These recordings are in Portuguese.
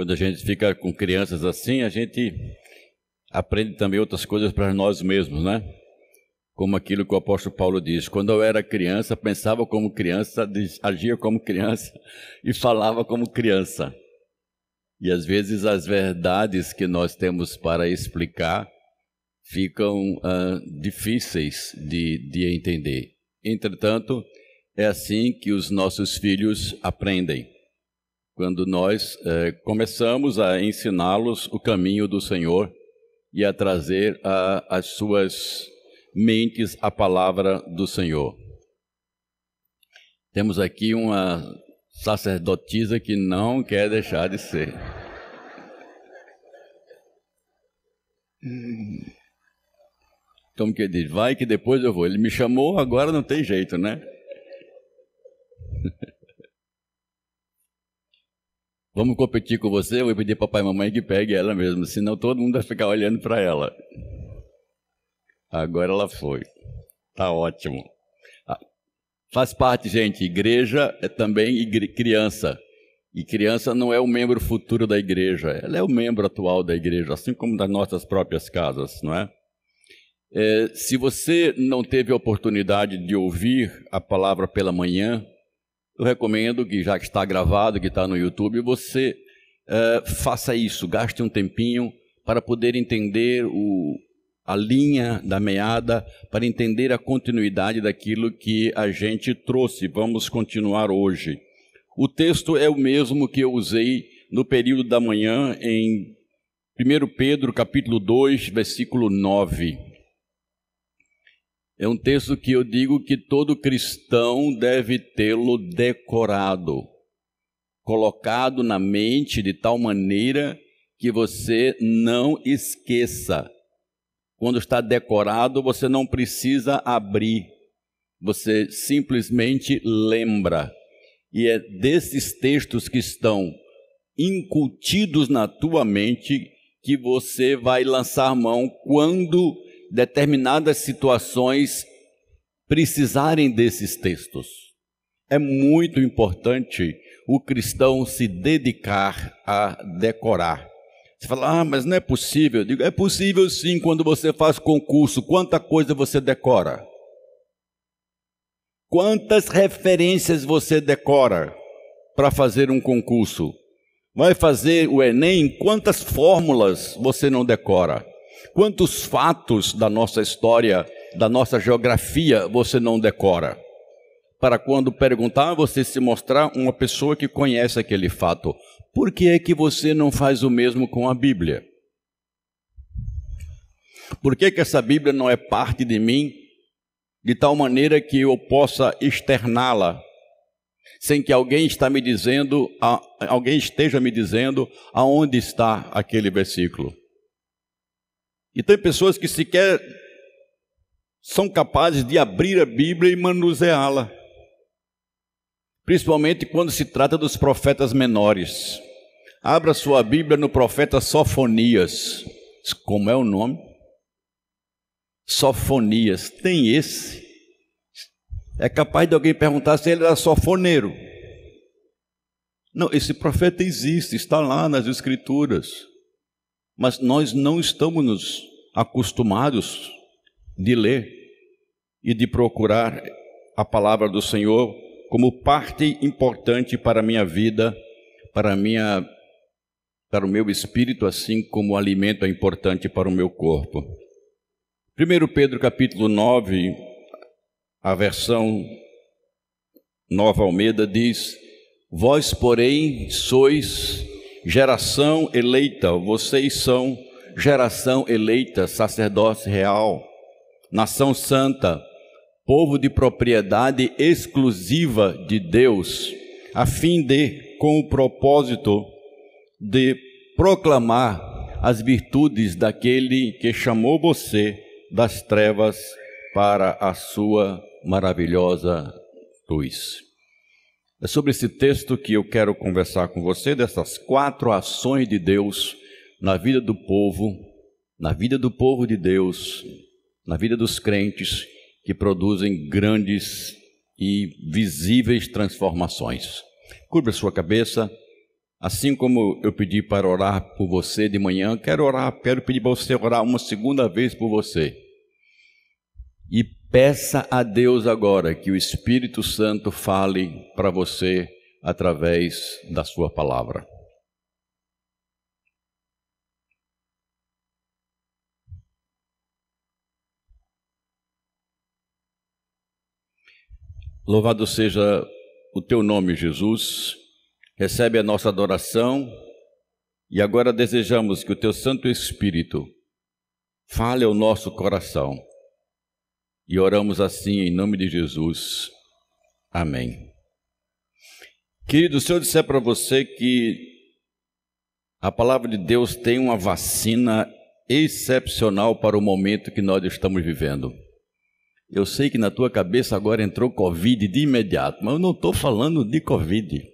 Quando a gente fica com crianças assim, a gente aprende também outras coisas para nós mesmos, né? Como aquilo que o apóstolo Paulo diz: quando eu era criança, pensava como criança, agia como criança e falava como criança. E às vezes as verdades que nós temos para explicar ficam uh, difíceis de, de entender. Entretanto, é assim que os nossos filhos aprendem. Quando nós uh, começamos a ensiná-los o caminho do Senhor e a trazer a, as suas mentes a palavra do Senhor. Temos aqui uma sacerdotisa que não quer deixar de ser. Como que ele diz? Vai que depois eu vou. Ele me chamou, agora não tem jeito, né? Vamos competir com você? Eu vou pedir papai e mamãe que pegue ela mesmo, senão todo mundo vai ficar olhando para ela. Agora ela foi. Tá ótimo. Ah, faz parte, gente. Igreja é também igre criança. E criança não é o membro futuro da igreja, ela é o membro atual da igreja, assim como das nossas próprias casas, não é? é se você não teve a oportunidade de ouvir a palavra pela manhã, eu recomendo que, já que está gravado, que está no YouTube, você é, faça isso, gaste um tempinho para poder entender o, a linha da meada, para entender a continuidade daquilo que a gente trouxe. Vamos continuar hoje. O texto é o mesmo que eu usei no período da manhã em 1 Pedro capítulo 2, versículo 9. É um texto que eu digo que todo cristão deve tê-lo decorado, colocado na mente de tal maneira que você não esqueça. Quando está decorado, você não precisa abrir, você simplesmente lembra. E é desses textos que estão incutidos na tua mente que você vai lançar mão quando determinadas situações precisarem desses textos. É muito importante o cristão se dedicar a decorar. Você fala, ah, mas não é possível. Eu digo, é possível sim quando você faz concurso. Quanta coisa você decora? Quantas referências você decora para fazer um concurso? Vai fazer o Enem? Quantas fórmulas você não decora? Quantos fatos da nossa história, da nossa geografia você não decora? Para quando perguntar, você se mostrar uma pessoa que conhece aquele fato. Por que é que você não faz o mesmo com a Bíblia? Por que, que essa Bíblia não é parte de mim de tal maneira que eu possa externá-la, sem que alguém está me dizendo, alguém esteja me dizendo aonde está aquele versículo. E tem pessoas que sequer são capazes de abrir a Bíblia e manuseá-la. Principalmente quando se trata dos profetas menores. Abra sua Bíblia no profeta Sofonias. Como é o nome? Sofonias. Tem esse. É capaz de alguém perguntar se ele era sofoneiro. Não, esse profeta existe, está lá nas Escrituras. Mas nós não estamos acostumados de ler e de procurar a palavra do Senhor como parte importante para a minha vida, para minha para o meu espírito, assim como o alimento é importante para o meu corpo. 1 Pedro capítulo 9, a versão Nova Almeida diz: Vós, porém, sois geração eleita, vocês são geração eleita, sacerdócio real, nação santa, povo de propriedade exclusiva de Deus, a fim de, com o propósito de proclamar as virtudes daquele que chamou você das trevas para a sua maravilhosa luz. É sobre esse texto que eu quero conversar com você, dessas quatro ações de Deus na vida do povo, na vida do povo de Deus, na vida dos crentes, que produzem grandes e visíveis transformações. Curva sua cabeça, Assim como eu pedi para orar por você de manhã, quero orar, quero pedir para você orar uma segunda vez por você. E peça a Deus agora que o Espírito Santo fale para você através da sua palavra. Louvado seja o teu nome, Jesus. Recebe a nossa adoração e agora desejamos que o teu Santo Espírito fale ao nosso coração. E oramos assim em nome de Jesus. Amém. Querido, se eu disser para você que a palavra de Deus tem uma vacina excepcional para o momento que nós estamos vivendo. Eu sei que na tua cabeça agora entrou Covid de imediato, mas eu não estou falando de Covid.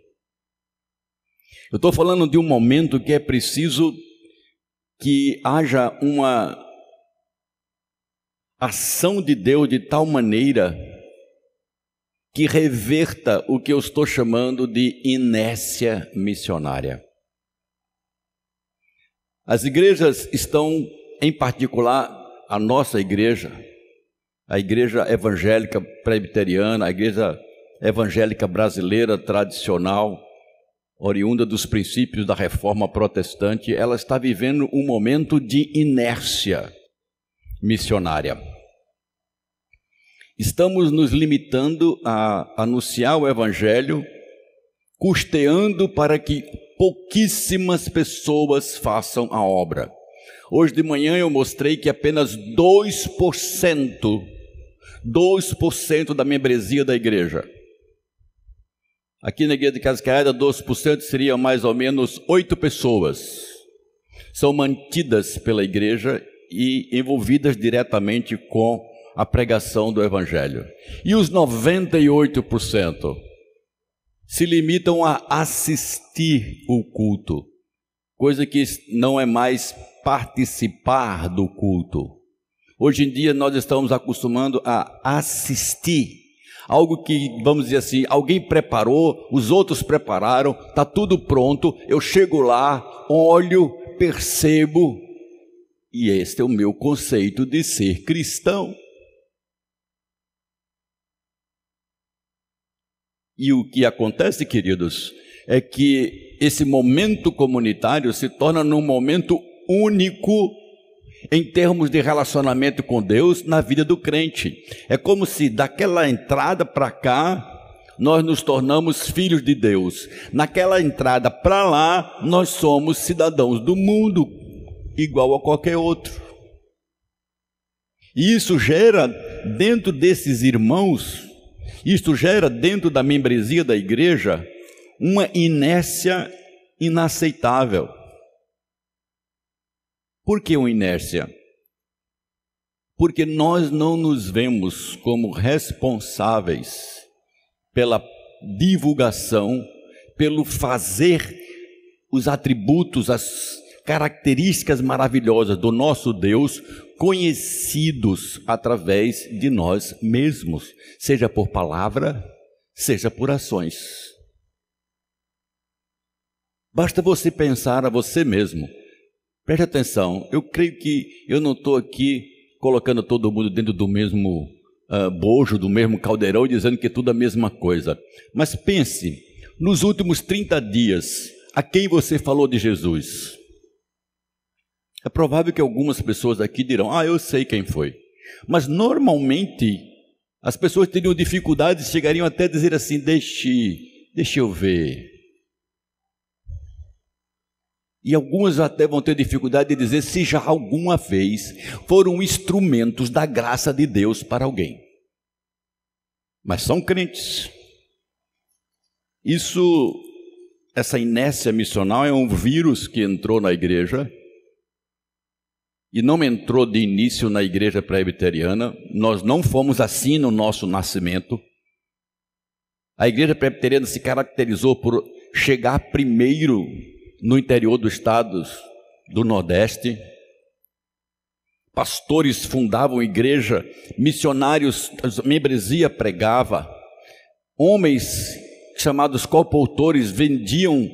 Eu estou falando de um momento que é preciso que haja uma ação de Deus de tal maneira que reverta o que eu estou chamando de inércia missionária. As igrejas estão, em particular, a nossa igreja, a igreja evangélica presbiteriana, a igreja evangélica brasileira tradicional, oriunda dos princípios da reforma protestante, ela está vivendo um momento de inércia missionária. Estamos nos limitando a anunciar o evangelho, custeando para que pouquíssimas pessoas façam a obra. Hoje de manhã eu mostrei que apenas 2% 2% da membresia da igreja. Aqui na igreja de Cascaada, 2% seria mais ou menos oito pessoas. São mantidas pela igreja e envolvidas diretamente com a pregação do evangelho. E os 98% se limitam a assistir o culto, coisa que não é mais participar do culto. Hoje em dia nós estamos acostumando a assistir algo que, vamos dizer assim, alguém preparou, os outros prepararam, está tudo pronto, eu chego lá, olho, percebo, e este é o meu conceito de ser cristão. E o que acontece, queridos, é que esse momento comunitário se torna num momento único em termos de relacionamento com Deus na vida do crente. É como se daquela entrada para cá nós nos tornamos filhos de Deus. Naquela entrada para lá nós somos cidadãos do mundo, igual a qualquer outro. E isso gera dentro desses irmãos, isto gera dentro da membresia da igreja uma inércia inaceitável. Por que uma inércia? Porque nós não nos vemos como responsáveis pela divulgação, pelo fazer os atributos, as características maravilhosas do nosso Deus conhecidos através de nós mesmos, seja por palavra, seja por ações. Basta você pensar a você mesmo Preste atenção, eu creio que eu não estou aqui colocando todo mundo dentro do mesmo uh, bojo, do mesmo caldeirão, dizendo que é tudo a mesma coisa. Mas pense, nos últimos 30 dias, a quem você falou de Jesus? É provável que algumas pessoas aqui dirão: Ah, eu sei quem foi. Mas normalmente as pessoas teriam dificuldades, chegariam até a dizer assim: Deixe, deixe eu ver. E alguns até vão ter dificuldade de dizer se já alguma vez foram instrumentos da graça de Deus para alguém. Mas são crentes. Isso, essa inércia missional é um vírus que entrou na igreja e não entrou de início na igreja presbiteriana. Nós não fomos assim no nosso nascimento. A igreja presbiteriana se caracterizou por chegar primeiro no interior dos estados do Nordeste. Pastores fundavam igreja, missionários, a membresia pregava, homens chamados copautores vendiam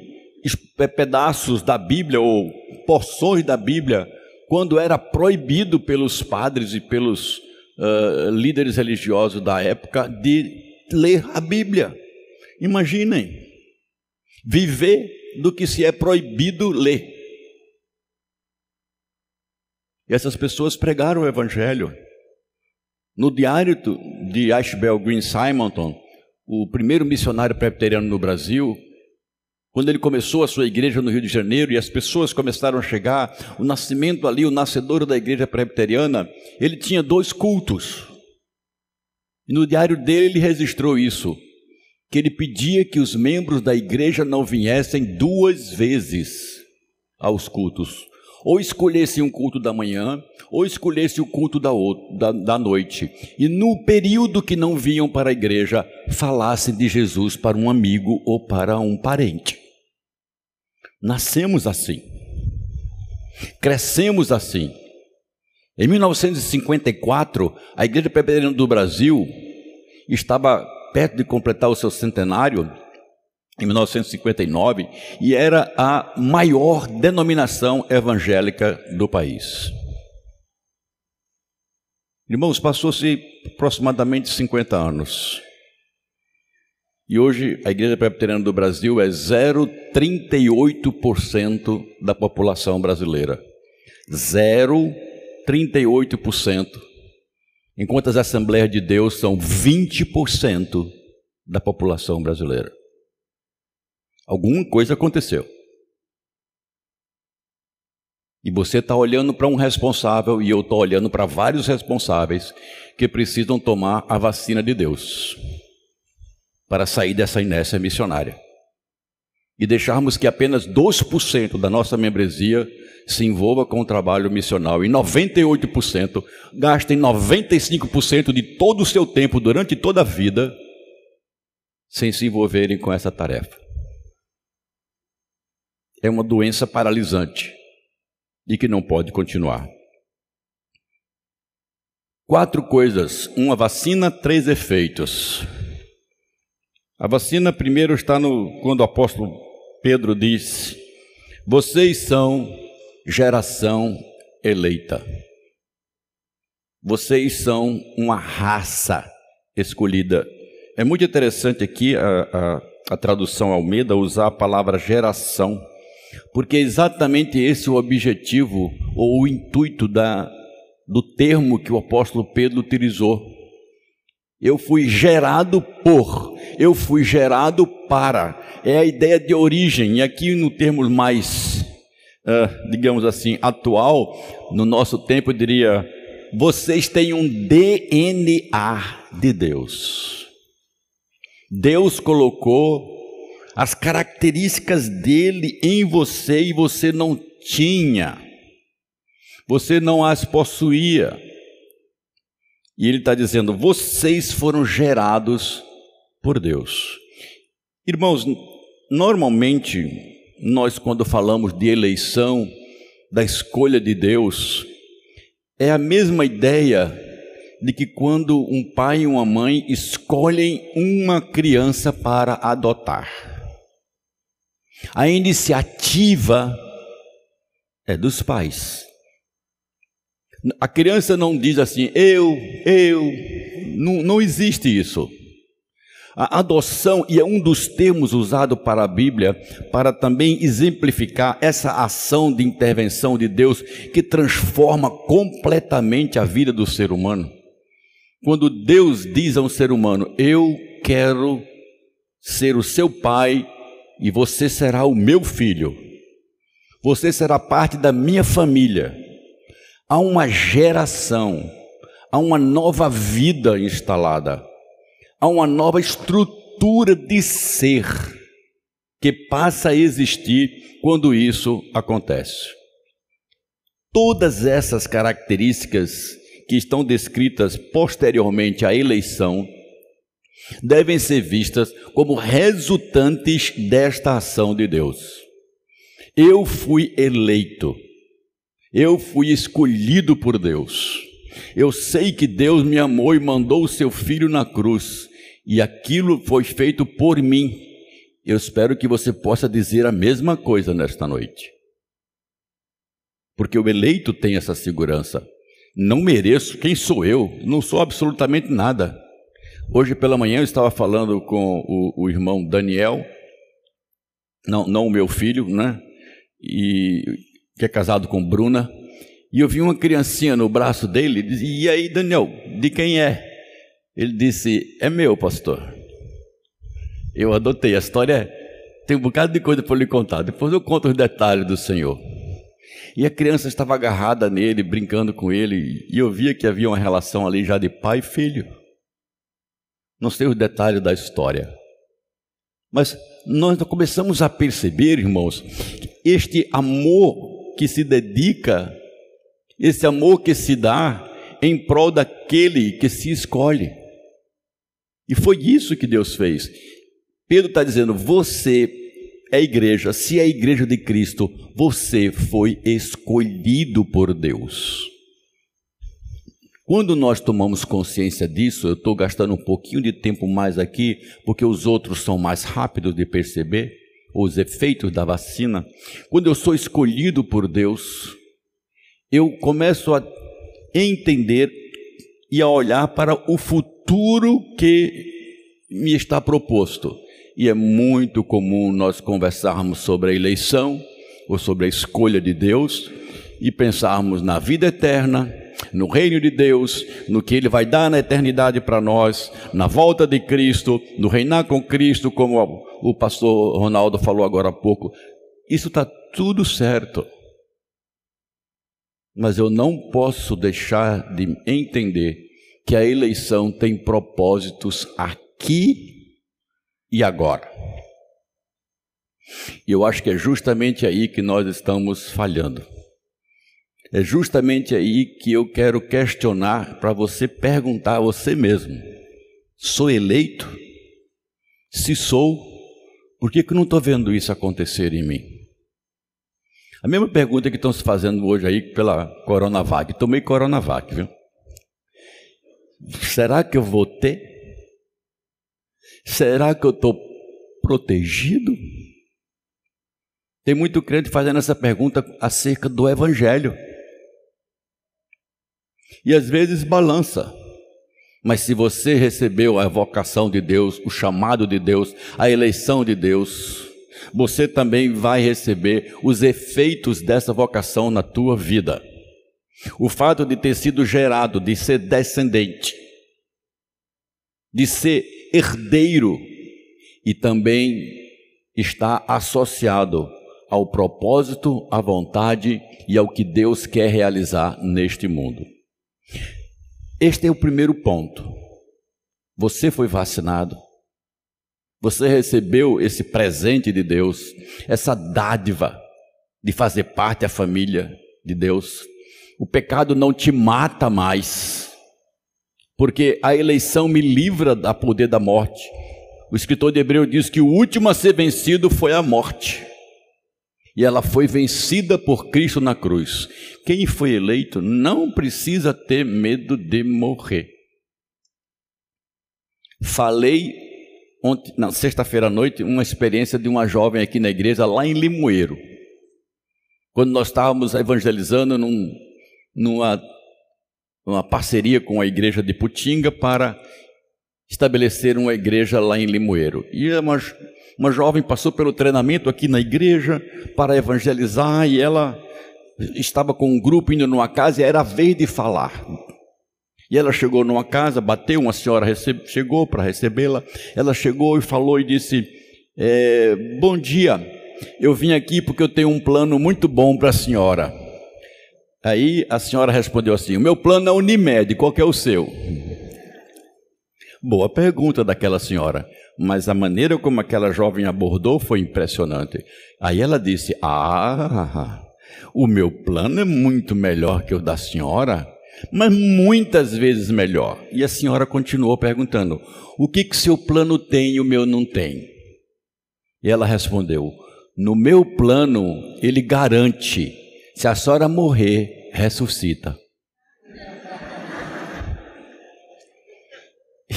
pedaços da Bíblia ou porções da Bíblia quando era proibido pelos padres e pelos uh, líderes religiosos da época de ler a Bíblia. Imaginem, viver do que se é proibido ler. E essas pessoas pregaram o Evangelho. No diário de Ashbel Green Simonton, o primeiro missionário presbiteriano no Brasil, quando ele começou a sua igreja no Rio de Janeiro e as pessoas começaram a chegar, o nascimento ali, o nascedor da igreja presbiteriana, ele tinha dois cultos. E no diário dele ele registrou isso, que ele pedia que os membros da igreja não viessem duas vezes aos cultos, ou escolhessem um culto da manhã, ou escolhessem o culto da, da, da noite, e no período que não vinham para a igreja, falassem de Jesus para um amigo ou para um parente. Nascemos assim. Crescemos assim. Em 1954, a Igreja Presbiteriana do Brasil estava perto de completar o seu centenário, em 1959, e era a maior denominação evangélica do país. Irmãos, passou-se aproximadamente 50 anos. E hoje a Igreja Presbiteriana do Brasil é 0,38% da população brasileira. 0,38%. Enquanto as Assembleias de Deus são 20% da população brasileira. Alguma coisa aconteceu. E você está olhando para um responsável e eu estou olhando para vários responsáveis que precisam tomar a vacina de Deus para sair dessa inércia missionária. E deixarmos que apenas 2% da nossa membresia se envolva com o trabalho missional e 98% gastem 95% de todo o seu tempo durante toda a vida sem se envolverem com essa tarefa. É uma doença paralisante e que não pode continuar. Quatro coisas: uma vacina, três efeitos. A vacina primeiro está no quando o apóstolo Pedro diz: "Vocês são geração eleita. Vocês são uma raça escolhida." É muito interessante aqui a, a, a tradução Almeida usar a palavra geração, porque é exatamente esse o objetivo ou o intuito da, do termo que o apóstolo Pedro utilizou eu fui gerado por, eu fui gerado para. É a ideia de origem. E aqui, no termo mais, uh, digamos assim, atual, no nosso tempo, eu diria: vocês têm um DNA de Deus. Deus colocou as características dele em você e você não tinha. Você não as possuía. E ele está dizendo: vocês foram gerados por Deus. Irmãos, normalmente, nós, quando falamos de eleição, da escolha de Deus, é a mesma ideia de que quando um pai e uma mãe escolhem uma criança para adotar. A iniciativa é dos pais. A criança não diz assim, eu, eu, não, não existe isso. A adoção, e é um dos termos usados para a Bíblia, para também exemplificar essa ação de intervenção de Deus que transforma completamente a vida do ser humano. Quando Deus diz a um ser humano: Eu quero ser o seu pai e você será o meu filho, você será parte da minha família. Há uma geração, há uma nova vida instalada, há uma nova estrutura de ser que passa a existir quando isso acontece. Todas essas características que estão descritas posteriormente à eleição devem ser vistas como resultantes desta ação de Deus. Eu fui eleito. Eu fui escolhido por Deus. Eu sei que Deus me amou e mandou o seu filho na cruz, e aquilo foi feito por mim. Eu espero que você possa dizer a mesma coisa nesta noite. Porque o eleito tem essa segurança. Não mereço, quem sou eu? Não sou absolutamente nada. Hoje pela manhã eu estava falando com o, o irmão Daniel, não, não o meu filho, né? E que é casado com Bruna, e eu vi uma criancinha no braço dele, e e aí Daniel, de quem é? Ele disse, é meu, pastor. Eu adotei, a história tem um bocado de coisa para lhe contar, depois eu conto os detalhes do Senhor. E a criança estava agarrada nele, brincando com ele, e eu via que havia uma relação ali já de pai e filho. Não sei os detalhes da história. Mas nós começamos a perceber, irmãos, este amor que se dedica, esse amor que se dá em prol daquele que se escolhe. E foi isso que Deus fez. Pedro está dizendo: você é igreja, se é igreja de Cristo, você foi escolhido por Deus. Quando nós tomamos consciência disso, eu estou gastando um pouquinho de tempo mais aqui, porque os outros são mais rápidos de perceber os efeitos da vacina. Quando eu sou escolhido por Deus, eu começo a entender e a olhar para o futuro que me está proposto. E é muito comum nós conversarmos sobre a eleição ou sobre a escolha de Deus e pensarmos na vida eterna no reino de Deus, no que Ele vai dar na eternidade para nós, na volta de Cristo, no reinar com Cristo, como o pastor Ronaldo falou agora há pouco. Isso está tudo certo. Mas eu não posso deixar de entender que a eleição tem propósitos aqui e agora. E eu acho que é justamente aí que nós estamos falhando. É justamente aí que eu quero questionar para você perguntar a você mesmo: sou eleito? Se sou, por que, que não estou vendo isso acontecer em mim? A mesma pergunta que estão se fazendo hoje aí pela Coronavac. Tomei Coronavac, viu? Será que eu vou ter? Será que eu estou protegido? Tem muito crente fazendo essa pergunta acerca do Evangelho e às vezes balança. Mas se você recebeu a vocação de Deus, o chamado de Deus, a eleição de Deus, você também vai receber os efeitos dessa vocação na tua vida. O fato de ter sido gerado, de ser descendente, de ser herdeiro e também está associado ao propósito, à vontade e ao que Deus quer realizar neste mundo. Este é o primeiro ponto. Você foi vacinado. Você recebeu esse presente de Deus, essa dádiva de fazer parte da família de Deus. O pecado não te mata mais, porque a eleição me livra da poder da morte. O escritor de Hebreu diz que o último a ser vencido foi a morte e ela foi vencida por Cristo na cruz. Quem foi eleito não precisa ter medo de morrer. Falei ontem, na sexta-feira à noite, uma experiência de uma jovem aqui na igreja, lá em Limoeiro. Quando nós estávamos evangelizando num, numa, numa parceria com a igreja de Putinga para estabelecer uma igreja lá em Limoeiro. E uma, uma jovem passou pelo treinamento aqui na igreja para evangelizar e ela estava com um grupo indo numa casa e era a vez de falar. E ela chegou numa casa, bateu, uma senhora chegou para recebê-la. Ela chegou e falou e disse: é, Bom dia, eu vim aqui porque eu tenho um plano muito bom para a senhora. Aí a senhora respondeu assim: O meu plano é Unimed, qual é o seu? Boa pergunta daquela senhora, mas a maneira como aquela jovem abordou foi impressionante. Aí ela disse: Ah, o meu plano é muito melhor que o da senhora, mas muitas vezes melhor. E a senhora continuou perguntando: O que que seu plano tem e o meu não tem? E ela respondeu: No meu plano, ele garante, se a senhora morrer, ressuscita.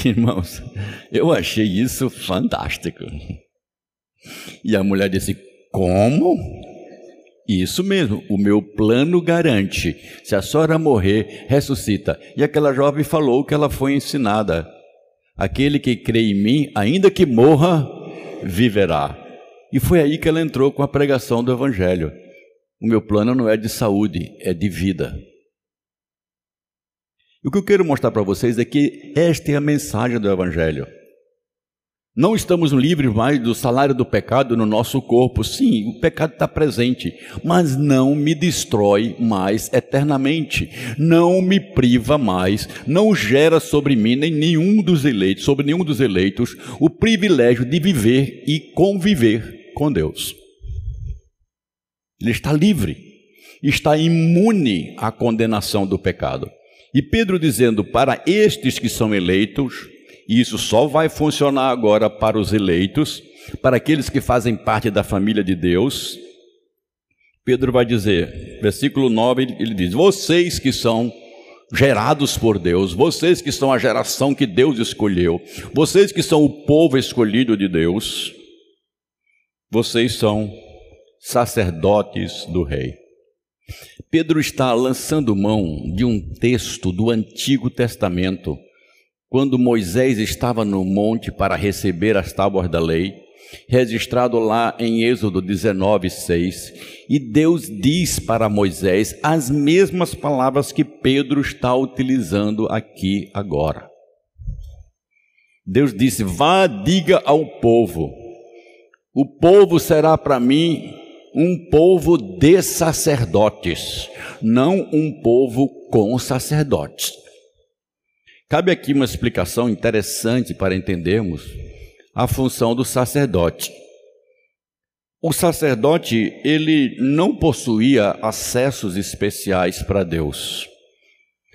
Irmãos, eu achei isso fantástico. E a mulher disse: Como? Isso mesmo, o meu plano garante. Se a senhora morrer, ressuscita. E aquela jovem falou que ela foi ensinada: aquele que crê em mim, ainda que morra, viverá. E foi aí que ela entrou com a pregação do Evangelho. O meu plano não é de saúde, é de vida. E o que eu quero mostrar para vocês é que esta é a mensagem do Evangelho. Não estamos livres mais do salário do pecado no nosso corpo. Sim, o pecado está presente, mas não me destrói mais eternamente, não me priva mais, não gera sobre mim nem nenhum dos eleitos, sobre nenhum dos eleitos, o privilégio de viver e conviver com Deus. Ele está livre, está imune à condenação do pecado. E Pedro dizendo para estes que são eleitos, e isso só vai funcionar agora para os eleitos, para aqueles que fazem parte da família de Deus. Pedro vai dizer, versículo 9, ele diz: Vocês que são gerados por Deus, vocês que são a geração que Deus escolheu, vocês que são o povo escolhido de Deus, vocês são sacerdotes do Rei. Pedro está lançando mão de um texto do Antigo Testamento quando Moisés estava no monte para receber as tábuas da lei, registrado lá em Êxodo 19, 6, e Deus diz para Moisés as mesmas palavras que Pedro está utilizando aqui agora. Deus disse: Vá, diga ao povo, o povo será para mim um povo de sacerdotes, não um povo com sacerdotes. Cabe aqui uma explicação interessante para entendermos a função do sacerdote. O sacerdote, ele não possuía acessos especiais para Deus,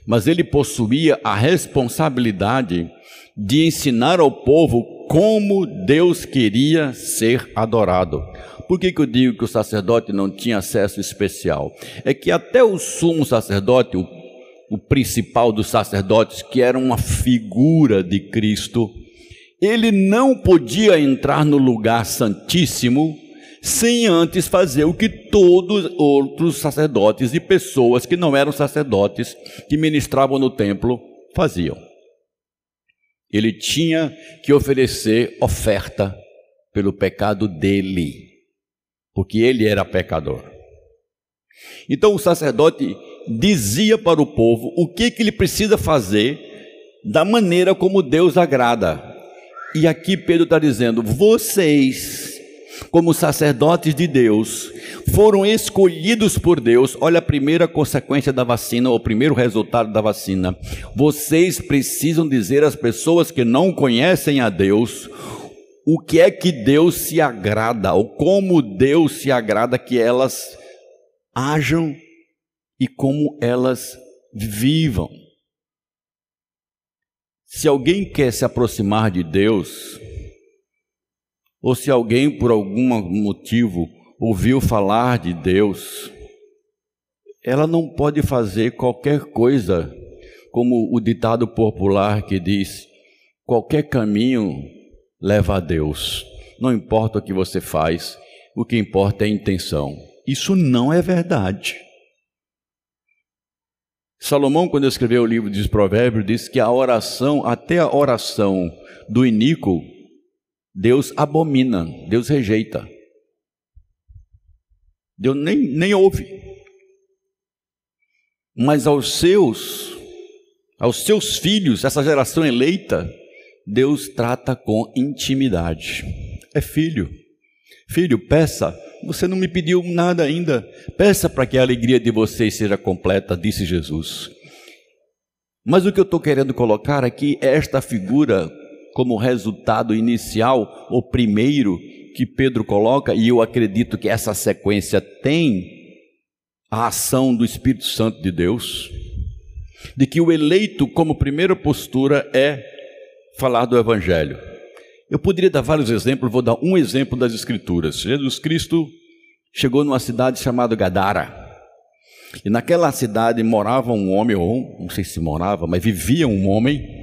mas ele possuía a responsabilidade de ensinar ao povo como Deus queria ser adorado. Por que, que eu digo que o sacerdote não tinha acesso especial? É que até o sumo sacerdote, o o principal dos sacerdotes, que era uma figura de Cristo, ele não podia entrar no lugar santíssimo sem antes fazer o que todos os outros sacerdotes e pessoas que não eram sacerdotes, que ministravam no templo, faziam. Ele tinha que oferecer oferta pelo pecado dele, porque ele era pecador. Então o sacerdote dizia para o povo o que, que ele precisa fazer da maneira como Deus agrada. E aqui Pedro está dizendo: vocês, como sacerdotes de Deus, foram escolhidos por Deus. Olha a primeira consequência da vacina, o primeiro resultado da vacina. Vocês precisam dizer às pessoas que não conhecem a Deus o que é que Deus se agrada, ou como Deus se agrada que elas ajam e como elas vivam. Se alguém quer se aproximar de Deus, ou se alguém por algum motivo ouviu falar de Deus, ela não pode fazer qualquer coisa, como o ditado popular que diz: qualquer caminho leva a Deus. Não importa o que você faz, o que importa é a intenção. Isso não é verdade. Salomão, quando escreveu o livro dos Provérbios, disse que a oração, até a oração do iníquo, Deus abomina, Deus rejeita. Deus nem, nem ouve. Mas aos seus, aos seus filhos, essa geração eleita, Deus trata com intimidade. É filho. Filho, peça você não me pediu nada ainda. Peça para que a alegria de vocês seja completa, disse Jesus. Mas o que eu estou querendo colocar aqui é esta figura como resultado inicial, o primeiro que Pedro coloca, e eu acredito que essa sequência tem a ação do Espírito Santo de Deus, de que o eleito, como primeira postura, é falar do Evangelho. Eu poderia dar vários exemplos, vou dar um exemplo das Escrituras. Jesus Cristo chegou numa cidade chamada Gadara. E naquela cidade morava um homem, ou não sei se morava, mas vivia um homem,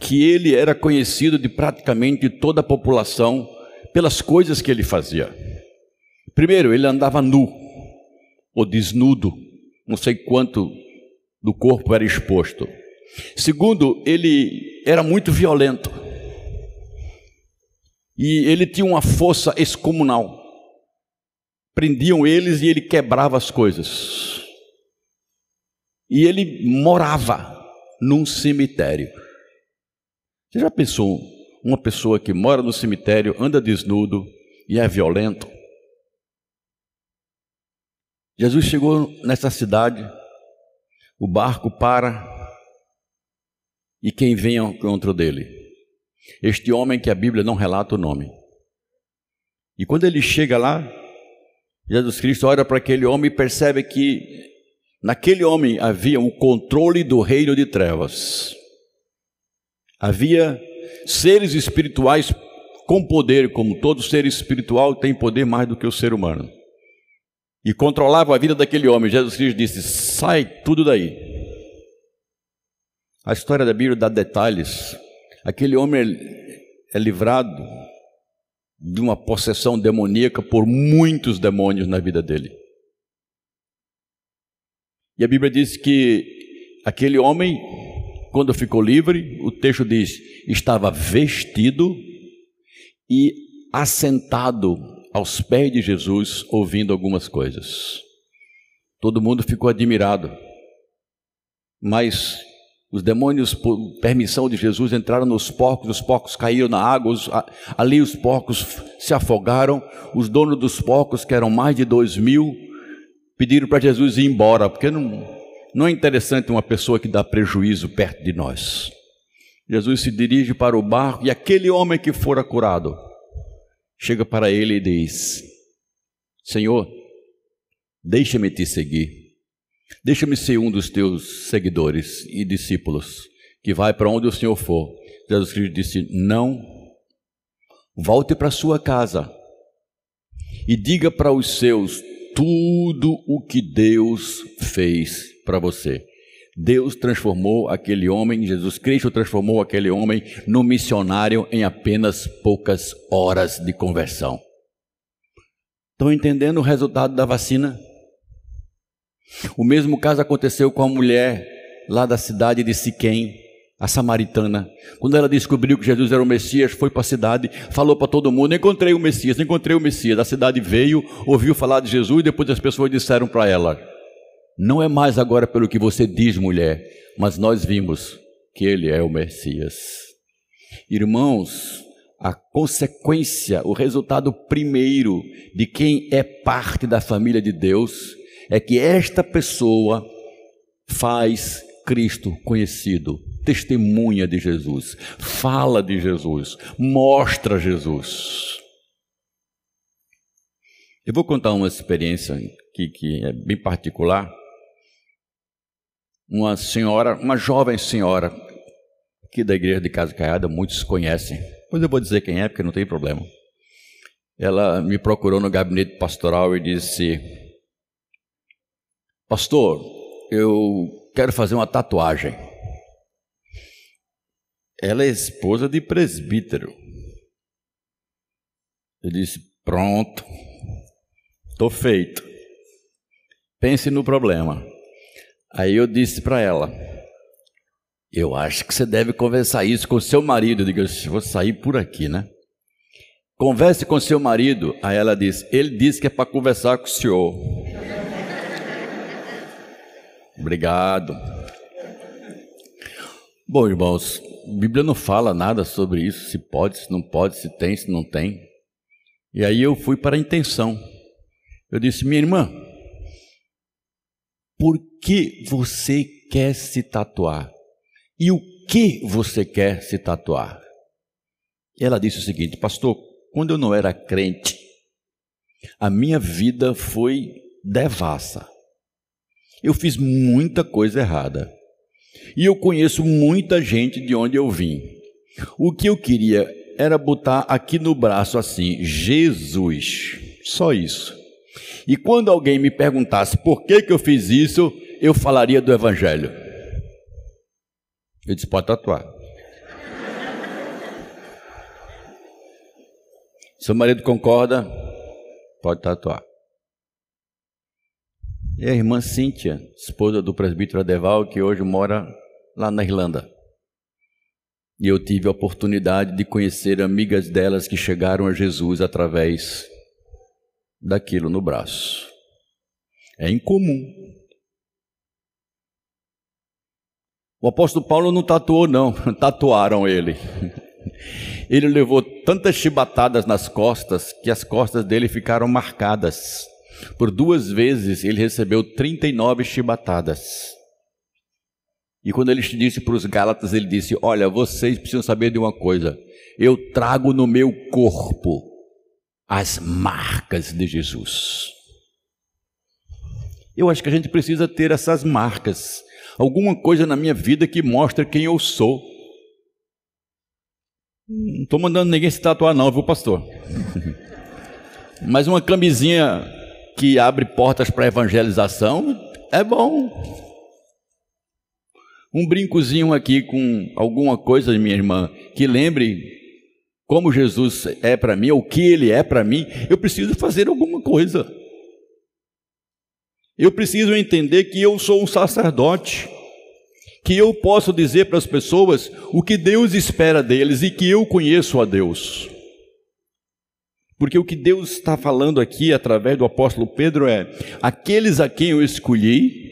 que ele era conhecido de praticamente toda a população pelas coisas que ele fazia. Primeiro, ele andava nu, ou desnudo, não sei quanto do corpo era exposto. Segundo, ele era muito violento. E ele tinha uma força excomunal. Prendiam eles e ele quebrava as coisas. E ele morava num cemitério. Você já pensou uma pessoa que mora no cemitério, anda desnudo e é violento? Jesus chegou nessa cidade, o barco para e quem vem ao encontro dele? Este homem que a Bíblia não relata o nome. E quando ele chega lá, Jesus Cristo olha para aquele homem e percebe que naquele homem havia o controle do reino de trevas. Havia seres espirituais com poder, como todo ser espiritual tem poder mais do que o ser humano. E controlava a vida daquele homem. Jesus Cristo disse: sai tudo daí. A história da Bíblia dá detalhes. Aquele homem é livrado de uma possessão demoníaca por muitos demônios na vida dele. E a Bíblia diz que aquele homem, quando ficou livre, o texto diz, estava vestido e assentado aos pés de Jesus, ouvindo algumas coisas. Todo mundo ficou admirado. Mas os demônios, por permissão de Jesus, entraram nos porcos, os porcos caíram na água, os, ali os porcos se afogaram. Os donos dos porcos, que eram mais de dois mil, pediram para Jesus ir embora, porque não, não é interessante uma pessoa que dá prejuízo perto de nós. Jesus se dirige para o barco e aquele homem que fora curado chega para ele e diz: Senhor, deixa-me te seguir. Deixa-me ser um dos teus seguidores e discípulos, que vai para onde o Senhor for. Jesus Cristo disse: Não, volte para sua casa e diga para os seus tudo o que Deus fez para você. Deus transformou aquele homem, Jesus Cristo transformou aquele homem no missionário em apenas poucas horas de conversão. Estão entendendo o resultado da vacina? O mesmo caso aconteceu com a mulher lá da cidade de Siquém, a samaritana. Quando ela descobriu que Jesus era o Messias, foi para a cidade, falou para todo mundo: Encontrei o Messias, encontrei o Messias. A cidade veio, ouviu falar de Jesus e depois as pessoas disseram para ela: Não é mais agora pelo que você diz, mulher, mas nós vimos que ele é o Messias. Irmãos, a consequência, o resultado primeiro de quem é parte da família de Deus é que esta pessoa faz Cristo conhecido, testemunha de Jesus, fala de Jesus, mostra Jesus. Eu vou contar uma experiência aqui que é bem particular. Uma senhora, uma jovem senhora, aqui da igreja de Casa Caiada, muitos conhecem. Pois eu vou dizer quem é, porque não tem problema. Ela me procurou no gabinete pastoral e disse: Pastor, eu quero fazer uma tatuagem. Ela é esposa de presbítero. Eu disse: Pronto, estou feito. Pense no problema. Aí eu disse para ela: Eu acho que você deve conversar isso com seu marido. Eu digo: Vou sair por aqui, né? Converse com seu marido. Aí ela disse: Ele disse que é para conversar com o senhor. Obrigado. Bom, irmãos, a Bíblia não fala nada sobre isso, se pode, se não pode, se tem, se não tem. E aí eu fui para a intenção. Eu disse, minha irmã, por que você quer se tatuar? E o que você quer se tatuar? Ela disse o seguinte, pastor, quando eu não era crente, a minha vida foi devassa. Eu fiz muita coisa errada. E eu conheço muita gente de onde eu vim. O que eu queria era botar aqui no braço assim, Jesus. Só isso. E quando alguém me perguntasse por que, que eu fiz isso, eu falaria do Evangelho. Eu disse: pode tatuar. Seu marido concorda? Pode tatuar. E a irmã Cíntia, esposa do presbítero Adeval, que hoje mora lá na Irlanda. E eu tive a oportunidade de conhecer amigas delas que chegaram a Jesus através daquilo no braço. É incomum. O apóstolo Paulo não tatuou, não, tatuaram ele. Ele levou tantas chibatadas nas costas que as costas dele ficaram marcadas. Por duas vezes ele recebeu 39 chibatadas. E quando ele disse para os Gálatas, ele disse: Olha, vocês precisam saber de uma coisa. Eu trago no meu corpo as marcas de Jesus. Eu acho que a gente precisa ter essas marcas. Alguma coisa na minha vida que mostra quem eu sou. Não estou mandando ninguém se tatuar, não, viu, pastor? Mas uma camisinha que abre portas para evangelização é bom. Um brincozinho aqui com alguma coisa, minha irmã, que lembre como Jesus é para mim, ou o que ele é para mim, eu preciso fazer alguma coisa. Eu preciso entender que eu sou um sacerdote, que eu posso dizer para as pessoas o que Deus espera deles e que eu conheço a Deus. Porque o que Deus está falando aqui através do apóstolo Pedro é: aqueles a quem eu escolhi,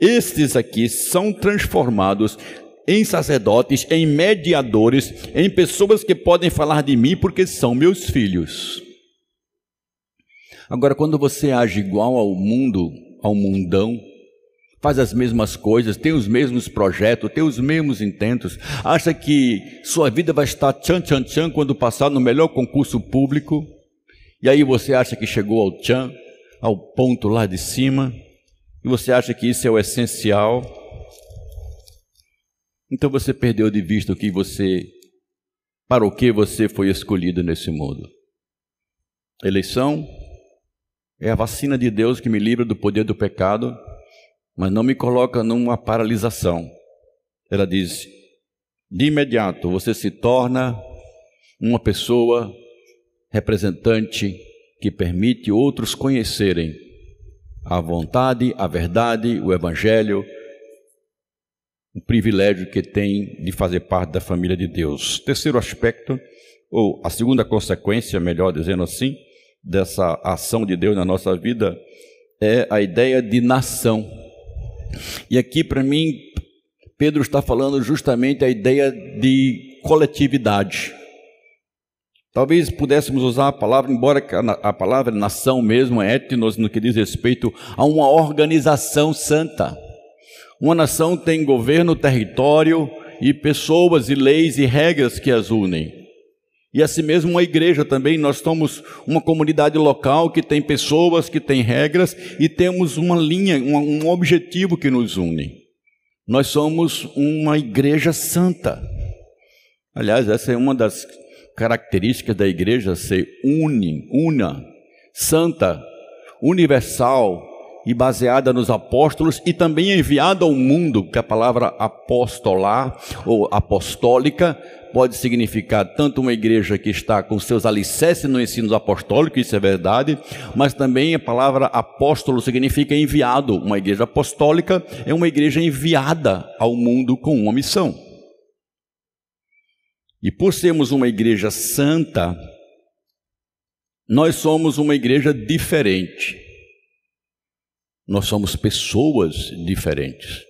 estes aqui são transformados em sacerdotes, em mediadores, em pessoas que podem falar de mim porque são meus filhos. Agora, quando você age igual ao mundo, ao mundão, faz as mesmas coisas, tem os mesmos projetos, tem os mesmos intentos, acha que sua vida vai estar tchan tchan tchan quando passar no melhor concurso público, e aí você acha que chegou ao tchan, ao ponto lá de cima, e você acha que isso é o essencial, então você perdeu de vista o que você, para o que você foi escolhido nesse mundo. Eleição é a vacina de Deus que me livra do poder do pecado mas não me coloca numa paralisação. Ela diz: de imediato você se torna uma pessoa representante que permite outros conhecerem a vontade, a verdade, o Evangelho, o privilégio que tem de fazer parte da família de Deus. Terceiro aspecto, ou a segunda consequência, melhor dizendo assim, dessa ação de Deus na nossa vida é a ideia de nação. E aqui, para mim, Pedro está falando justamente a ideia de coletividade. Talvez pudéssemos usar a palavra, embora a palavra nação mesmo, é etnos, no que diz respeito a uma organização santa. Uma nação tem governo, território e pessoas e leis e regras que as unem. E assim mesmo uma igreja também, nós somos uma comunidade local que tem pessoas, que tem regras e temos uma linha, um, objetivo que nos une. Nós somos uma igreja santa. Aliás, essa é uma das características da igreja ser une, una, santa, universal e baseada nos apóstolos e também enviada ao mundo, que a palavra apostolar ou apostólica pode significar tanto uma igreja que está com seus alicerces no ensino apostólico, isso é verdade, mas também a palavra apóstolo significa enviado. Uma igreja apostólica é uma igreja enviada ao mundo com uma missão. E por sermos uma igreja santa, nós somos uma igreja diferente. Nós somos pessoas diferentes.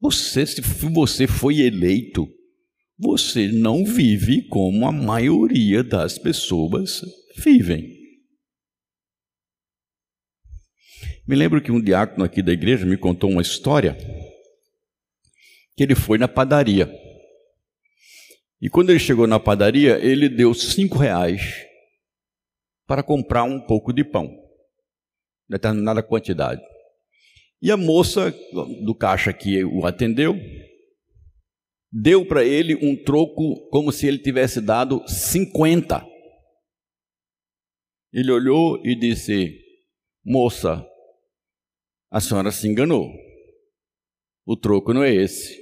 Você, se você foi eleito você não vive como a maioria das pessoas vivem. Me lembro que um diácono aqui da igreja me contou uma história que ele foi na padaria. E quando ele chegou na padaria, ele deu cinco reais para comprar um pouco de pão, determinada quantidade. E a moça do caixa que o atendeu deu para ele um troco como se ele tivesse dado 50. Ele olhou e disse: Moça, a senhora se enganou. O troco não é esse.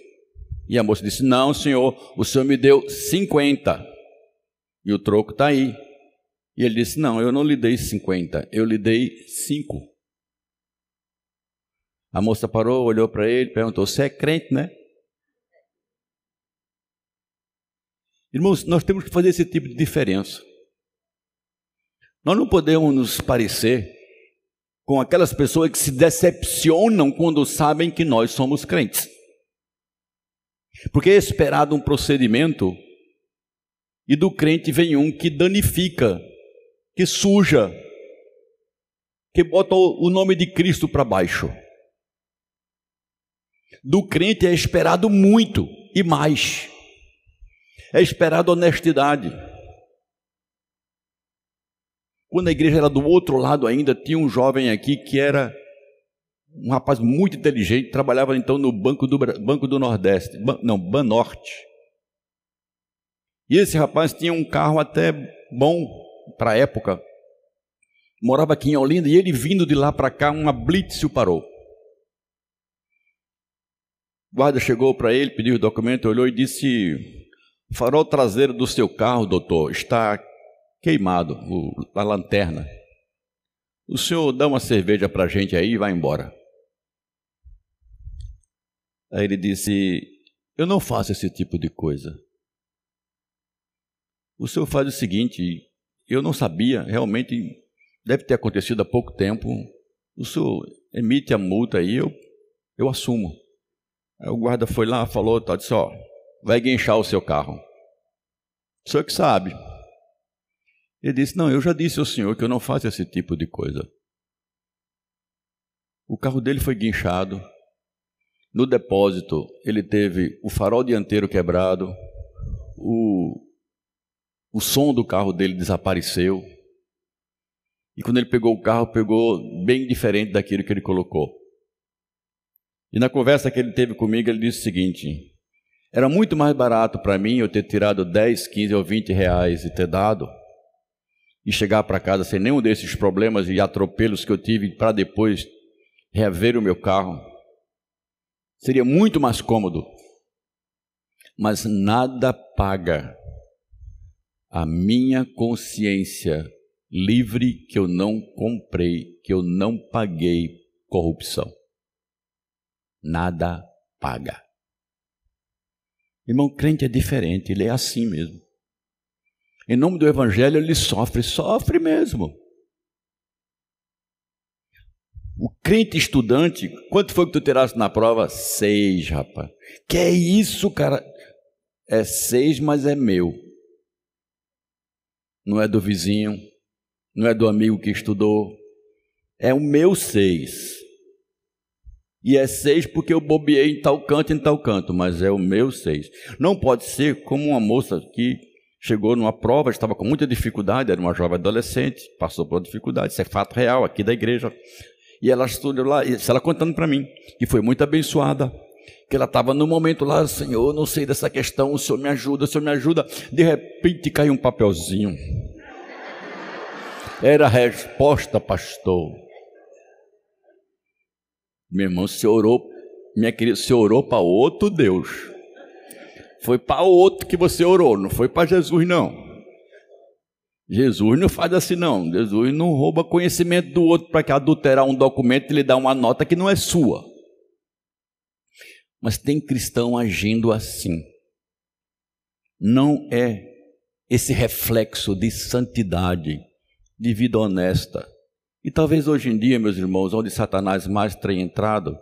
E a moça disse: Não, senhor, o senhor me deu 50. E o troco está aí. E ele disse: Não, eu não lhe dei 50, eu lhe dei 5. A moça parou, olhou para ele, perguntou: Você é crente, né? Irmãos, nós temos que fazer esse tipo de diferença. Nós não podemos nos parecer com aquelas pessoas que se decepcionam quando sabem que nós somos crentes. Porque é esperado um procedimento e do crente vem um que danifica, que suja, que bota o nome de Cristo para baixo. Do crente é esperado muito e mais. É esperado honestidade. Quando a igreja era do outro lado ainda, tinha um jovem aqui que era um rapaz muito inteligente, trabalhava então no Banco do, Banco do Nordeste, não, Banorte. E esse rapaz tinha um carro até bom para a época. Morava aqui em Olinda e ele vindo de lá para cá, uma blitz o parou. O guarda chegou para ele, pediu o documento, olhou e disse: O farol traseiro do seu carro, doutor, está queimado, a lanterna. O senhor dá uma cerveja para a gente aí e vai embora. Aí ele disse: Eu não faço esse tipo de coisa. O senhor faz o seguinte: eu não sabia, realmente deve ter acontecido há pouco tempo. O senhor emite a multa aí, eu, eu assumo. Aí o guarda foi lá, falou, tá, disse: Ó, vai guinchar o seu carro. O senhor que sabe. Ele disse: Não, eu já disse ao senhor que eu não faço esse tipo de coisa. O carro dele foi guinchado, no depósito, ele teve o farol dianteiro quebrado, o, o som do carro dele desapareceu. E quando ele pegou o carro, pegou bem diferente daquilo que ele colocou. E na conversa que ele teve comigo, ele disse o seguinte: era muito mais barato para mim eu ter tirado 10, 15 ou 20 reais e ter dado, e chegar para casa sem nenhum desses problemas e atropelos que eu tive para depois rever o meu carro Seria muito mais cômodo. Mas nada paga a minha consciência livre que eu não comprei, que eu não paguei corrupção. Nada paga. Irmão, crente é diferente, ele é assim mesmo. Em nome do Evangelho, ele sofre, sofre mesmo. O crente estudante, quanto foi que tu tiraste na prova? Seis, rapaz. Que é isso, cara? É seis, mas é meu. Não é do vizinho, não é do amigo que estudou. É o meu seis. E é seis porque eu bobeei em tal canto, em tal canto, mas é o meu seis. Não pode ser como uma moça que chegou numa prova, estava com muita dificuldade, era uma jovem adolescente, passou por dificuldade, isso é fato real aqui da igreja. E ela estudou lá, ela contando para mim, que foi muito abençoada. Que ela estava no momento lá, Senhor, não sei dessa questão, o Senhor me ajuda, o Senhor me ajuda. De repente caiu um papelzinho. Era a resposta, pastor. Meu irmão, você orou, minha querida, você orou para outro Deus. Foi para outro que você orou, não foi para Jesus, não. Jesus não faz assim, não. Jesus não rouba conhecimento do outro para que adulterar um documento e lhe dar uma nota que não é sua. Mas tem cristão agindo assim. Não é esse reflexo de santidade, de vida honesta. E talvez hoje em dia, meus irmãos, onde Satanás mais tem entrado,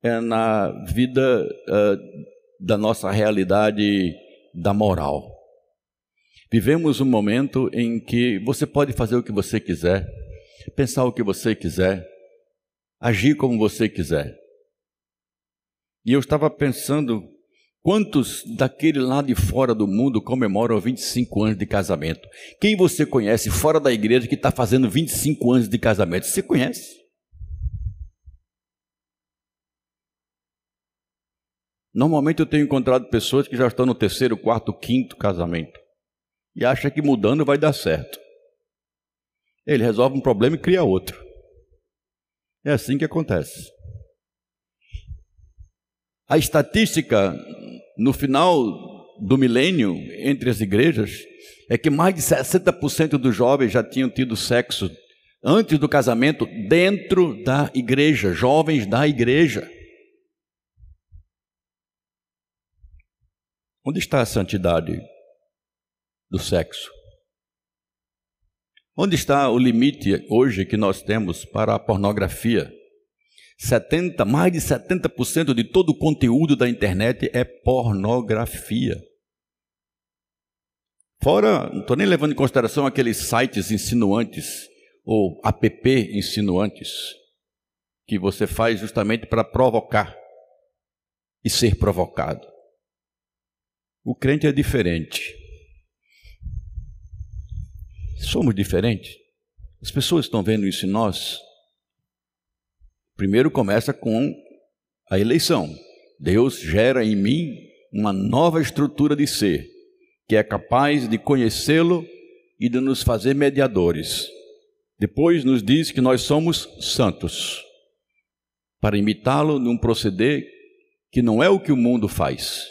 é na vida uh, da nossa realidade da moral. Vivemos um momento em que você pode fazer o que você quiser, pensar o que você quiser, agir como você quiser. E eu estava pensando quantos daquele lá de fora do mundo comemoram 25 anos de casamento. Quem você conhece fora da igreja que está fazendo 25 anos de casamento? Você conhece? Normalmente eu tenho encontrado pessoas que já estão no terceiro, quarto, quinto casamento e acha que mudando vai dar certo. Ele resolve um problema e cria outro. É assim que acontece. A estatística, no final do milênio entre as igrejas é que mais de 60% dos jovens já tinham tido sexo antes do casamento dentro da igreja, jovens da igreja. Onde está a santidade do sexo? Onde está o limite hoje que nós temos para a pornografia? 70, mais de 70% de todo o conteúdo da internet é pornografia. Fora, não estou nem levando em consideração aqueles sites insinuantes ou app insinuantes que você faz justamente para provocar e ser provocado. O crente é diferente. Somos diferentes. As pessoas estão vendo isso em nós. Primeiro começa com a eleição. Deus gera em mim uma nova estrutura de ser, que é capaz de conhecê-lo e de nos fazer mediadores. Depois nos diz que nós somos santos, para imitá-lo num proceder que não é o que o mundo faz.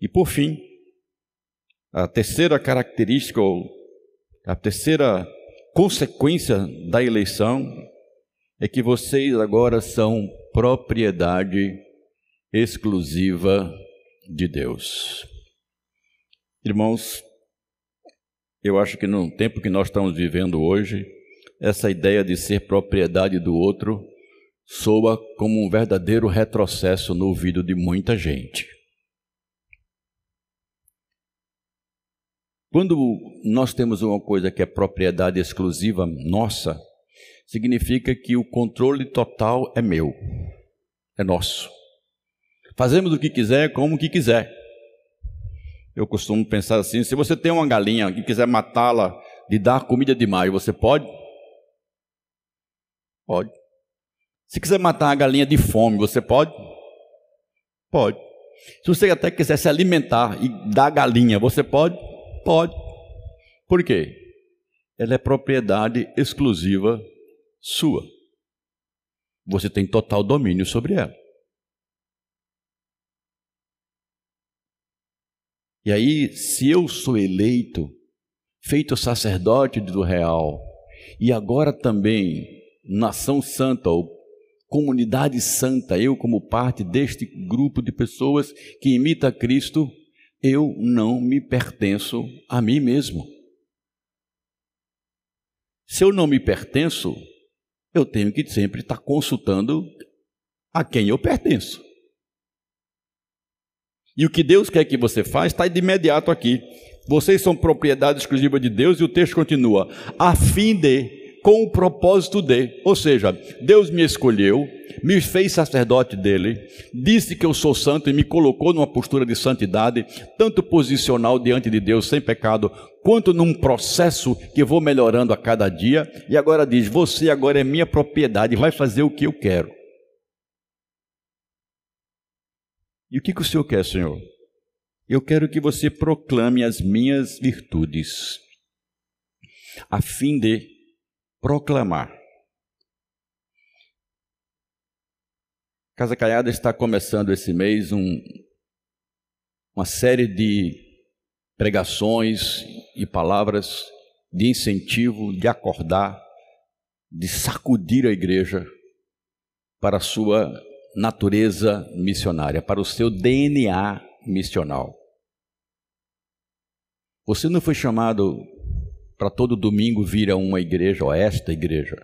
E por fim, a terceira característica, ou a terceira consequência da eleição, é que vocês agora são propriedade exclusiva de Deus. Irmãos, eu acho que no tempo que nós estamos vivendo hoje, essa ideia de ser propriedade do outro soa como um verdadeiro retrocesso no ouvido de muita gente. Quando nós temos uma coisa que é propriedade exclusiva nossa, significa que o controle total é meu, é nosso. Fazemos o que quiser, como que quiser. Eu costumo pensar assim: se você tem uma galinha e quiser matá-la, de dar comida demais, você pode? Pode. Se quiser matar a galinha de fome, você pode? Pode. Se você até quiser se alimentar e dar galinha, você pode? Pode. Por quê? Ela é propriedade exclusiva sua. Você tem total domínio sobre ela. E aí, se eu sou eleito, feito sacerdote do real, e agora também nação santa ou comunidade santa, eu como parte deste grupo de pessoas que imita Cristo, eu não me pertenço a mim mesmo. Se eu não me pertenço, eu tenho que sempre estar consultando a quem eu pertenço. E o que Deus quer que você faça está de imediato aqui. Vocês são propriedade exclusiva de Deus e o texto continua: a fim de com o propósito de, ou seja, Deus me escolheu, me fez sacerdote dele, disse que eu sou santo e me colocou numa postura de santidade, tanto posicional diante de Deus sem pecado, quanto num processo que vou melhorando a cada dia, e agora diz: Você agora é minha propriedade, vai fazer o que eu quero. E o que, que o Senhor quer, Senhor? Eu quero que você proclame as minhas virtudes, a fim de proclamar. Casa Caiada está começando esse mês um, uma série de pregações e palavras de incentivo, de acordar, de sacudir a igreja para a sua natureza missionária, para o seu DNA missional. Você não foi chamado para todo domingo vir a uma igreja, ou a esta igreja.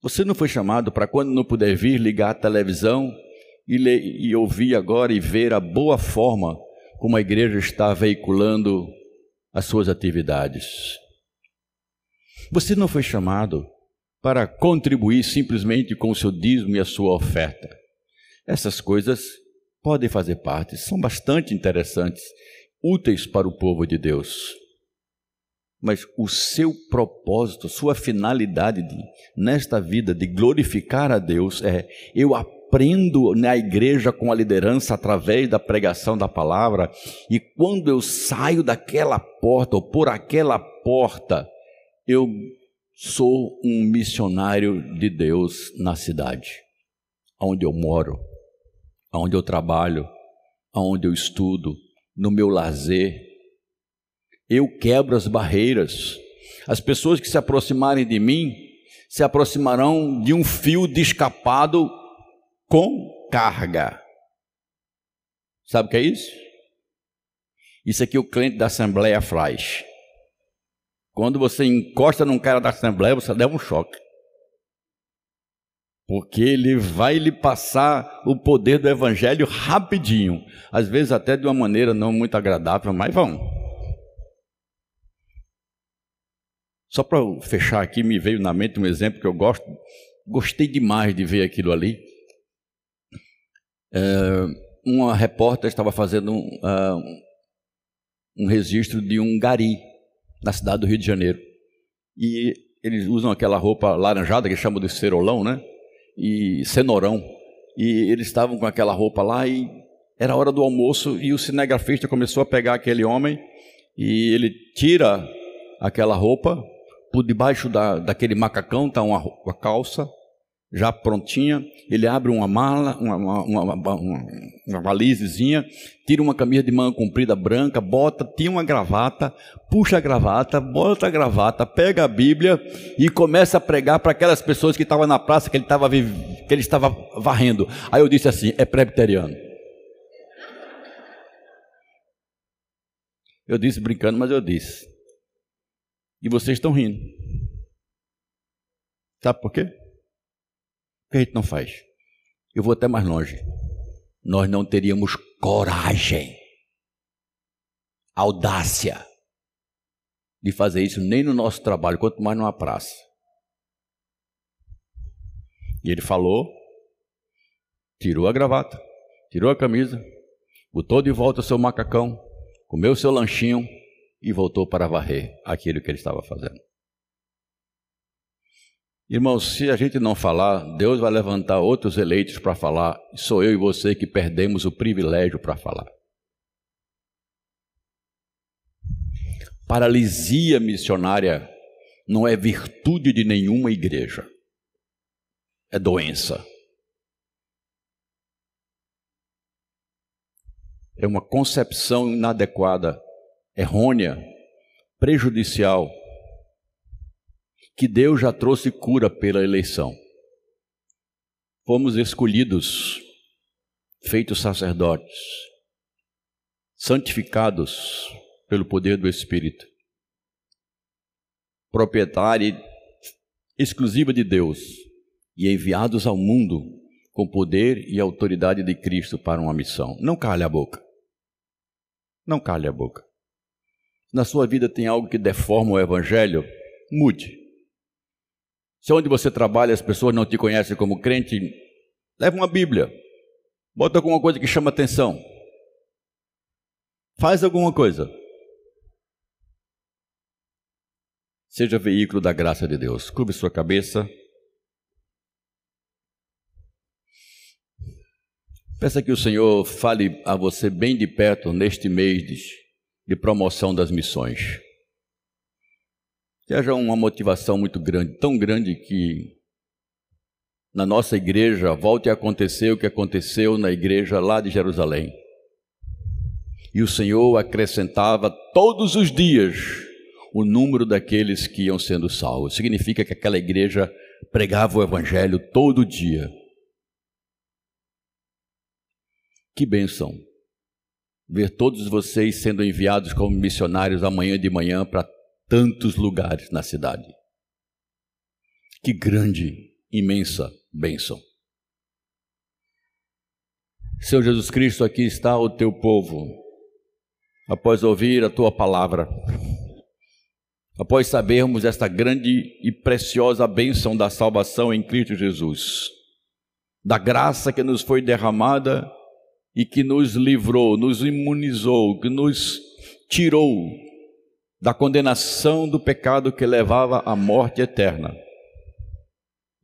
Você não foi chamado para quando não puder vir, ligar a televisão e, ler, e ouvir agora e ver a boa forma como a igreja está veiculando as suas atividades. Você não foi chamado para contribuir simplesmente com o seu dízimo e a sua oferta. Essas coisas podem fazer parte, são bastante interessantes, úteis para o povo de Deus. Mas o seu propósito, sua finalidade de, nesta vida de glorificar a Deus é: eu aprendo na igreja com a liderança através da pregação da palavra, e quando eu saio daquela porta ou por aquela porta, eu sou um missionário de Deus na cidade, onde eu moro, onde eu trabalho, onde eu estudo, no meu lazer. Eu quebro as barreiras. As pessoas que se aproximarem de mim se aproximarão de um fio descapado com carga. Sabe o que é isso? Isso aqui o cliente da Assembleia faz. Quando você encosta num cara da Assembleia, você leva um choque. Porque ele vai lhe passar o poder do Evangelho rapidinho. Às vezes até de uma maneira não muito agradável, mas vão. Só para fechar aqui, me veio na mente um exemplo que eu gosto, gostei demais de ver aquilo ali. É, uma repórter estava fazendo um, uh, um registro de um gari na cidade do Rio de Janeiro. E eles usam aquela roupa laranjada que chamam de cerolão, né? E cenourão. E eles estavam com aquela roupa lá e era hora do almoço e o cinegrafista começou a pegar aquele homem e ele tira aquela roupa, por debaixo da, daquele macacão está uma, uma, calça já prontinha. Ele abre uma mala, uma, uma, uma, uma valisezinha, tira uma camisa de manga comprida branca, bota, tira uma gravata, puxa a gravata, bota a gravata, pega a Bíblia e começa a pregar para aquelas pessoas que estavam na praça que ele estava que ele estava varrendo. Aí eu disse assim: é presbiteriano. Eu disse brincando, mas eu disse. E vocês estão rindo. Sabe por quê? Que a gente não faz? Eu vou até mais longe. Nós não teríamos coragem, audácia de fazer isso nem no nosso trabalho, quanto mais numa praça. E ele falou, tirou a gravata, tirou a camisa, botou de volta o seu macacão, comeu seu lanchinho e voltou para varrer aquilo que ele estava fazendo. Irmãos, se a gente não falar, Deus vai levantar outros eleitos para falar. Sou eu e você que perdemos o privilégio para falar. Paralisia missionária não é virtude de nenhuma igreja, é doença. É uma concepção inadequada errônea, prejudicial, que Deus já trouxe cura pela eleição. Fomos escolhidos, feitos sacerdotes, santificados pelo poder do Espírito, proprietária exclusiva de Deus e enviados ao mundo com poder e autoridade de Cristo para uma missão. Não calhe a boca. Não calhe a boca na sua vida tem algo que deforma o evangelho, mude. Se onde você trabalha as pessoas não te conhecem como crente, leva uma Bíblia. Bota alguma coisa que chama atenção. Faz alguma coisa. Seja veículo da graça de Deus. Curve sua cabeça. Peça que o Senhor fale a você bem de perto neste mês de promoção das missões. Que haja uma motivação muito grande, tão grande que na nossa igreja volte a acontecer o que aconteceu na igreja lá de Jerusalém. E o Senhor acrescentava todos os dias o número daqueles que iam sendo salvos. Significa que aquela igreja pregava o evangelho todo dia. Que bênção! ver todos vocês sendo enviados como missionários amanhã de manhã para tantos lugares na cidade. Que grande, imensa bênção. Senhor Jesus Cristo, aqui está o teu povo, após ouvir a tua palavra, após sabermos esta grande e preciosa bênção da salvação em Cristo Jesus, da graça que nos foi derramada e que nos livrou, nos imunizou, que nos tirou da condenação do pecado que levava à morte eterna.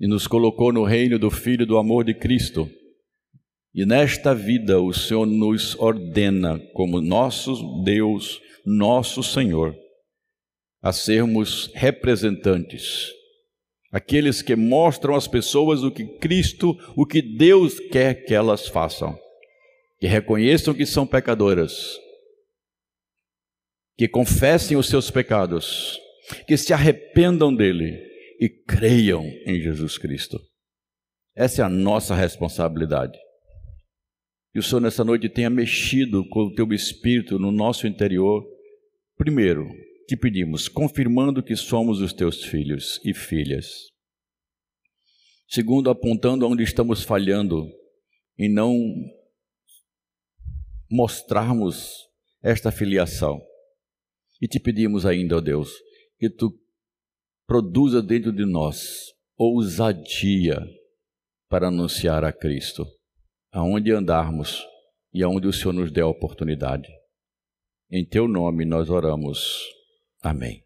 E nos colocou no reino do Filho do amor de Cristo. E nesta vida o Senhor nos ordena, como nosso Deus, nosso Senhor, a sermos representantes, aqueles que mostram às pessoas o que Cristo, o que Deus quer que elas façam. Que reconheçam que são pecadoras que confessem os seus pecados, que se arrependam dele e creiam em Jesus Cristo. Essa é a nossa responsabilidade. Que o Senhor nessa noite tenha mexido com o teu espírito no nosso interior. Primeiro, te pedimos, confirmando que somos os teus filhos e filhas. Segundo, apontando onde estamos falhando e não mostrarmos esta filiação. E te pedimos ainda, ó Deus, que tu produza dentro de nós ousadia para anunciar a Cristo, aonde andarmos e aonde o Senhor nos dê a oportunidade. Em teu nome nós oramos. Amém.